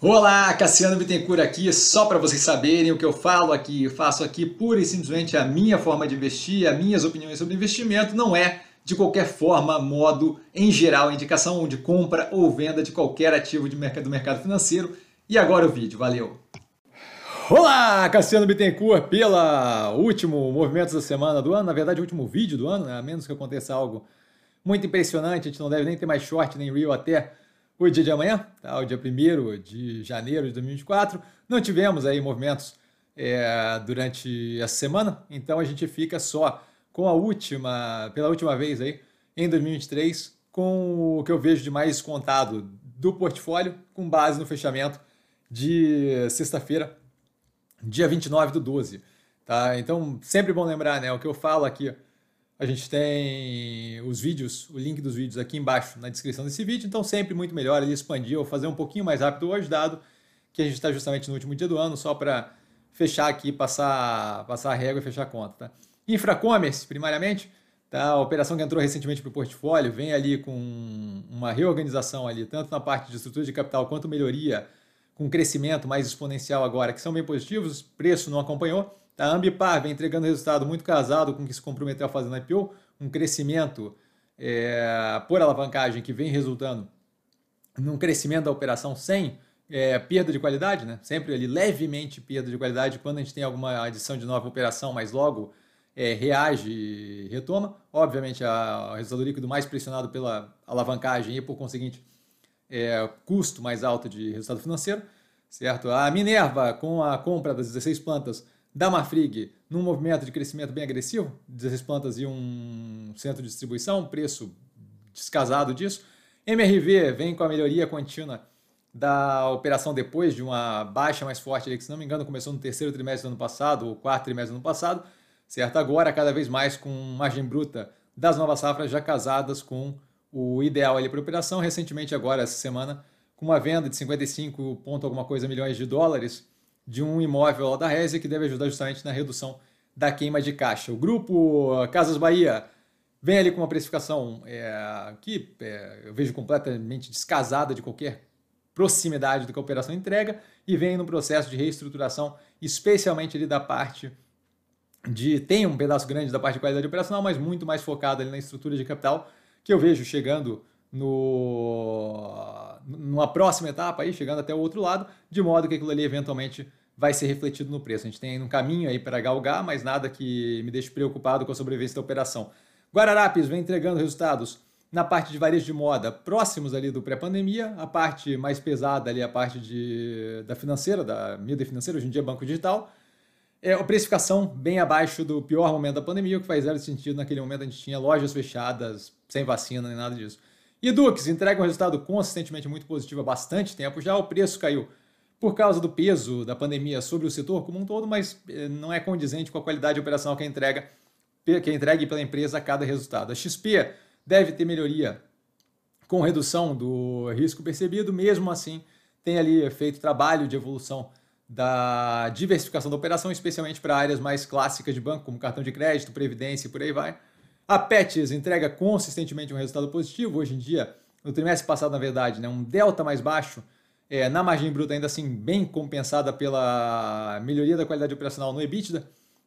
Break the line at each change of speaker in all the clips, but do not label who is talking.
Olá, Cassiano Bittencourt aqui, só para vocês saberem o que eu falo aqui, eu faço aqui pura e simplesmente a minha forma de investir, as minhas opiniões sobre investimento, não é de qualquer forma, modo, em geral, indicação de compra ou venda de qualquer ativo de mercado, do mercado financeiro. E agora o vídeo, valeu! Olá, Cassiano Bittencourt, pela último movimento da semana do ano, na verdade o último vídeo do ano, né? a menos que aconteça algo muito impressionante, a gente não deve nem ter mais short nem real até o dia de amanhã, tá? o dia 1 de janeiro de 2024. Não tivemos aí movimentos é, durante essa semana, então a gente fica só com a última, pela última vez aí, em 2023, com o que eu vejo de mais contado do portfólio, com base no fechamento de sexta-feira, dia 29 do 12. Tá? Então, sempre bom lembrar, né? O que eu falo aqui a gente tem os vídeos, o link dos vídeos aqui embaixo na descrição desse vídeo, então sempre muito melhor ele expandir ou fazer um pouquinho mais rápido hoje, dado que a gente está justamente no último dia do ano, só para fechar aqui, passar, passar a régua e fechar a conta. Tá? Infracommerce, primariamente, tá? a operação que entrou recentemente para o portfólio, vem ali com uma reorganização ali, tanto na parte de estrutura de capital quanto melhoria, com crescimento mais exponencial agora, que são bem positivos, preço não acompanhou? A Ambipar vem entregando resultado muito casado com o que se comprometeu a fazer na IPO, um crescimento é, por alavancagem que vem resultando num crescimento da operação sem é, perda de qualidade, né? sempre ali levemente perda de qualidade quando a gente tem alguma adição de nova operação, mas logo é, reage e retoma. Obviamente, a, o resultado líquido mais pressionado pela alavancagem e, por conseguinte, é, custo mais alto de resultado financeiro. certo? A Minerva, com a compra das 16 plantas, da Marfrig num movimento de crescimento bem agressivo, 16 plantas e um centro de distribuição, preço descasado disso. MRV vem com a melhoria contínua da operação depois de uma baixa mais forte, que se não me engano começou no terceiro trimestre do ano passado, ou quarto trimestre do ano passado, certo? Agora cada vez mais com margem bruta das novas safras já casadas com o ideal ali para operação. Recentemente agora, essa semana, com uma venda de 55 ponto alguma coisa milhões de dólares, de um imóvel lá da Résia que deve ajudar justamente na redução da queima de caixa. O grupo Casas Bahia vem ali com uma precificação é, que é, eu vejo completamente descasada de qualquer proximidade do que a operação entrega e vem no processo de reestruturação, especialmente ali da parte de tem um pedaço grande da parte de qualidade operacional, mas muito mais focado ali na estrutura de capital que eu vejo chegando no numa próxima etapa aí, chegando até o outro lado, de modo que aquilo ali eventualmente vai ser refletido no preço. A gente tem um caminho aí para galgar, mas nada que me deixe preocupado com a sobrevivência da operação. Guararapes vem entregando resultados na parte de varejo de moda próximos ali do pré-pandemia, a parte mais pesada ali, a parte de, da financeira, da mídia financeira, hoje em dia banco digital, é a precificação bem abaixo do pior momento da pandemia, o que faz zero sentido naquele momento a gente tinha lojas fechadas, sem vacina nem nada disso. E Dux entrega um resultado consistentemente muito positivo há bastante tempo já, o preço caiu por causa do peso da pandemia sobre o setor como um todo, mas eh, não é condizente com a qualidade operacional que é entrega que é entregue pela empresa a cada resultado. A XP deve ter melhoria com redução do risco percebido, mesmo assim tem ali feito trabalho de evolução da diversificação da operação, especialmente para áreas mais clássicas de banco, como cartão de crédito, previdência e por aí vai. A Pets entrega consistentemente um resultado positivo, hoje em dia, no trimestre passado, na verdade, né, um delta mais baixo é, na margem bruta ainda assim bem compensada pela melhoria da qualidade operacional no EBITDA,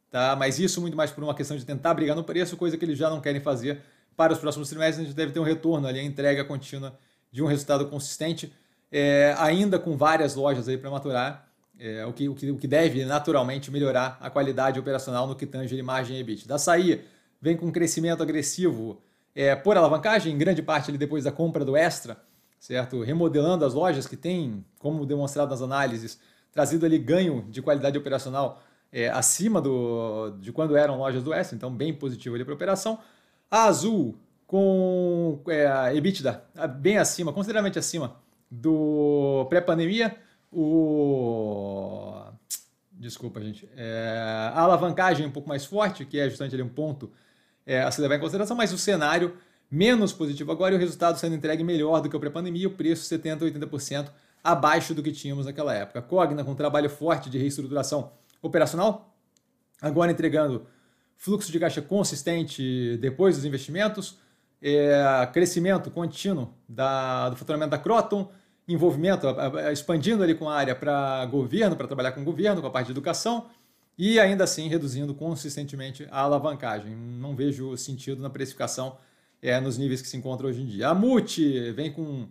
tá? mas isso muito mais por uma questão de tentar brigar no preço, coisa que eles já não querem fazer para os próximos trimestres, a gente deve ter um retorno ali, a entrega contínua de um resultado consistente, é, ainda com várias lojas aí para maturar, é, o, que, o, que, o que deve naturalmente melhorar a qualidade operacional no que tange de margem EBITDA. Da Açaí vem com um crescimento agressivo é, por alavancagem, em grande parte ali depois da compra do Extra, certo? Remodelando as lojas que tem, como demonstrado nas análises, trazido ali ganho de qualidade operacional é, acima do, de quando eram lojas do Oeste, então bem positivo ali para a operação. A Azul com é, EBITDA bem acima, consideravelmente acima do pré-pandemia. O desculpa, gente, é, a alavancagem um pouco mais forte, que é justamente ali um ponto é, a se levar em consideração, mas o cenário menos positivo agora e o resultado sendo entregue melhor do que o pré-pandemia, o preço 70% a 80% abaixo do que tínhamos naquela época. Cogna, com um trabalho forte de reestruturação operacional, agora entregando fluxo de caixa consistente depois dos investimentos, é, crescimento contínuo da, do faturamento da Croton, envolvimento, expandindo ali com a área para governo, para trabalhar com o governo, com a parte de educação, e ainda assim reduzindo consistentemente a alavancagem. Não vejo sentido na precificação é, nos níveis que se encontra hoje em dia. A MUT vem com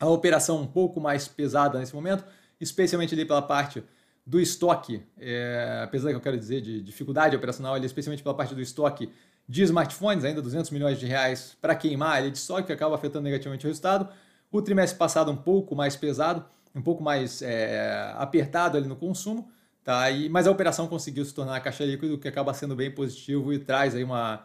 a operação um pouco mais pesada nesse momento, especialmente ali pela parte do estoque, é, apesar que eu quero dizer de dificuldade operacional, ali, especialmente pela parte do estoque de smartphones, ainda 200 milhões de reais para queimar ali de estoque, que acaba afetando negativamente o resultado. O trimestre passado um pouco mais pesado, um pouco mais é, apertado ali no consumo, tá? E, mas a operação conseguiu se tornar caixa líquido, o que acaba sendo bem positivo e traz aí uma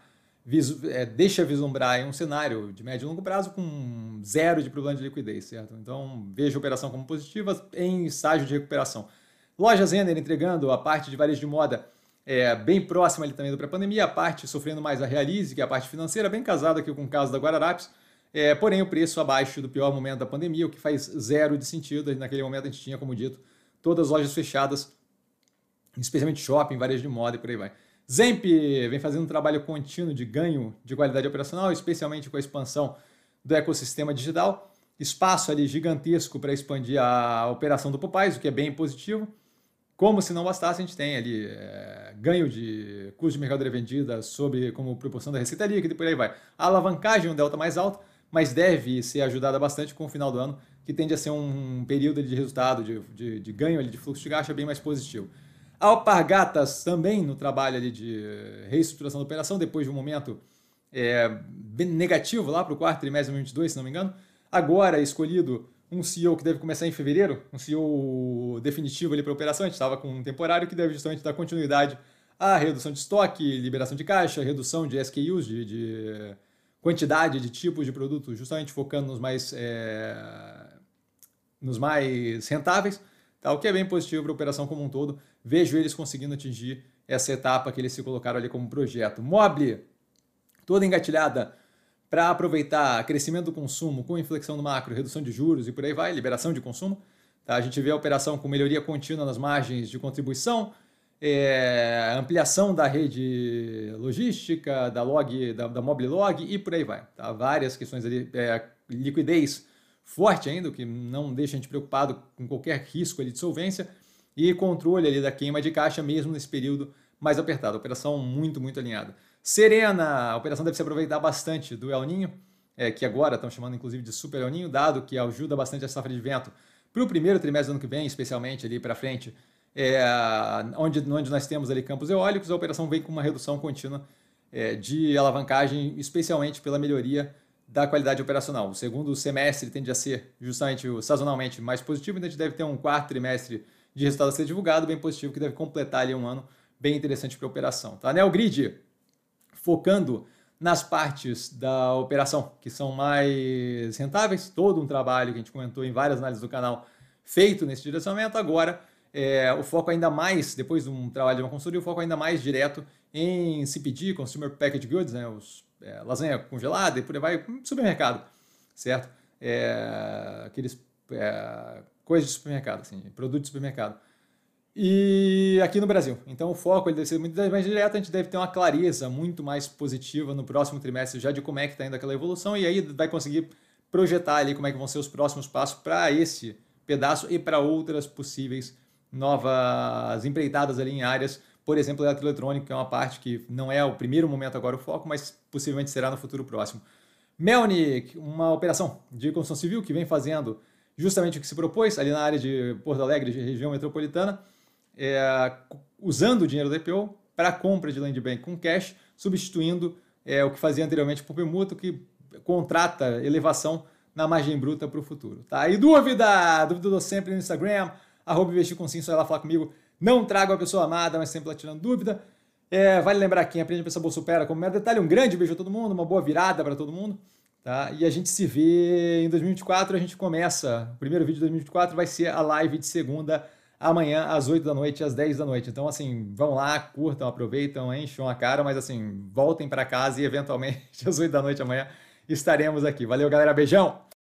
é, deixa vislumbrar um cenário de médio e longo prazo com zero de problema de liquidez, certo? Então vejo a operação como positiva em estágio de recuperação. Loja Zender entregando a parte de varejo de moda é, bem próxima ali também do pré-pandemia, a parte sofrendo mais a Realize, que é a parte financeira, bem casada aqui com o caso da Guararapes, é, porém o preço abaixo do pior momento da pandemia, o que faz zero de sentido. Naquele momento a gente tinha, como dito, todas as lojas fechadas, especialmente shopping, varejo de moda e por aí vai. Zemp vem fazendo um trabalho contínuo de ganho de qualidade operacional, especialmente com a expansão do ecossistema digital. Espaço ali gigantesco para expandir a operação do Popeyes, o que é bem positivo. Como se não bastasse, a gente tem ali é, ganho de custo de mercadoria vendida sobre como proporção da receita líquida e por aí vai. A alavancagem é um delta mais alto, mas deve ser ajudada bastante com o final do ano, que tende a ser um período de resultado, de, de, de ganho ali, de fluxo de caixa bem mais positivo. Alpargatas também no trabalho ali de reestruturação da operação, depois de um momento é, negativo lá para o quarto trimestre de 2022, se não me engano. Agora escolhido um CEO que deve começar em fevereiro, um CEO definitivo ali para a operação. A gente estava com um temporário que deve justamente dar continuidade à redução de estoque, liberação de caixa, redução de SKUs, de, de quantidade de tipos de produtos, justamente focando nos mais, é, nos mais rentáveis tá? o que é bem positivo para a operação como um todo. Vejo eles conseguindo atingir essa etapa que eles se colocaram ali como projeto. Mobile, toda engatilhada para aproveitar crescimento do consumo com inflexão no macro, redução de juros e por aí vai, liberação de consumo. Tá? A gente vê a operação com melhoria contínua nas margens de contribuição, é, ampliação da rede logística, da log, da, da mobile log e por aí vai. Tá? Várias questões ali, é, liquidez forte ainda, o que não deixa a gente preocupado com qualquer risco ali de solvência, e controle ali da queima de caixa mesmo nesse período mais apertado. Operação muito, muito alinhada. Serena, a operação deve se aproveitar bastante do El Ninho, é, que agora estão chamando inclusive de Super El Ninho, dado que ajuda bastante a safra de vento para o primeiro trimestre do ano que vem, especialmente ali para frente, é, onde, onde nós temos ali campos eólicos, a operação vem com uma redução contínua é, de alavancagem, especialmente pela melhoria da qualidade operacional. O segundo semestre tende a ser justamente sazonalmente mais positivo, então a gente deve ter um quarto trimestre de resultado a ser divulgado, bem positivo, que deve completar ali um ano bem interessante para a operação. Tá? Neogrid, focando nas partes da operação que são mais rentáveis, todo um trabalho que a gente comentou em várias análises do canal feito nesse direcionamento, agora é, o foco ainda mais, depois de um trabalho de uma consultoria, o foco ainda mais direto em CPG, Consumer Packaged Goods, né, os é, lasanha congelada e por aí vai, supermercado, certo? É, aqueles é, coisas de supermercado, assim, produtos de supermercado. E aqui no Brasil. Então o foco ele deve ser muito mais direto, a gente deve ter uma clareza muito mais positiva no próximo trimestre já de como é que está indo aquela evolução e aí vai conseguir projetar ali como é que vão ser os próximos passos para esse pedaço e para outras possíveis novas empreitadas ali em áreas por exemplo, eletroeletrônico, que é uma parte que não é o primeiro momento agora o foco, mas possivelmente será no futuro próximo. Melnick, uma operação de construção civil que vem fazendo justamente o que se propôs ali na área de Porto Alegre, de região metropolitana, é, usando o dinheiro do IPO para compra de land bank com cash, substituindo é, o que fazia anteriormente por permuta, que contrata elevação na margem bruta para o futuro. Tá? E dúvida? Dúvida sempre no Instagram, arroba investir com sim, só lá falar comigo. Não trago a pessoa amada, mas sempre lá tirando dúvida. É, vale lembrar quem aprende a pensar boa supera como mero detalhe. Um grande beijo a todo mundo, uma boa virada para todo mundo. Tá? E a gente se vê em 2024. A gente começa. O primeiro vídeo de 2024 vai ser a live de segunda, amanhã, às 8 da noite, às 10 da noite. Então, assim, vão lá, curtam, aproveitam, enchem a cara, mas assim, voltem para casa e eventualmente às 8 da noite amanhã estaremos aqui. Valeu, galera. Beijão!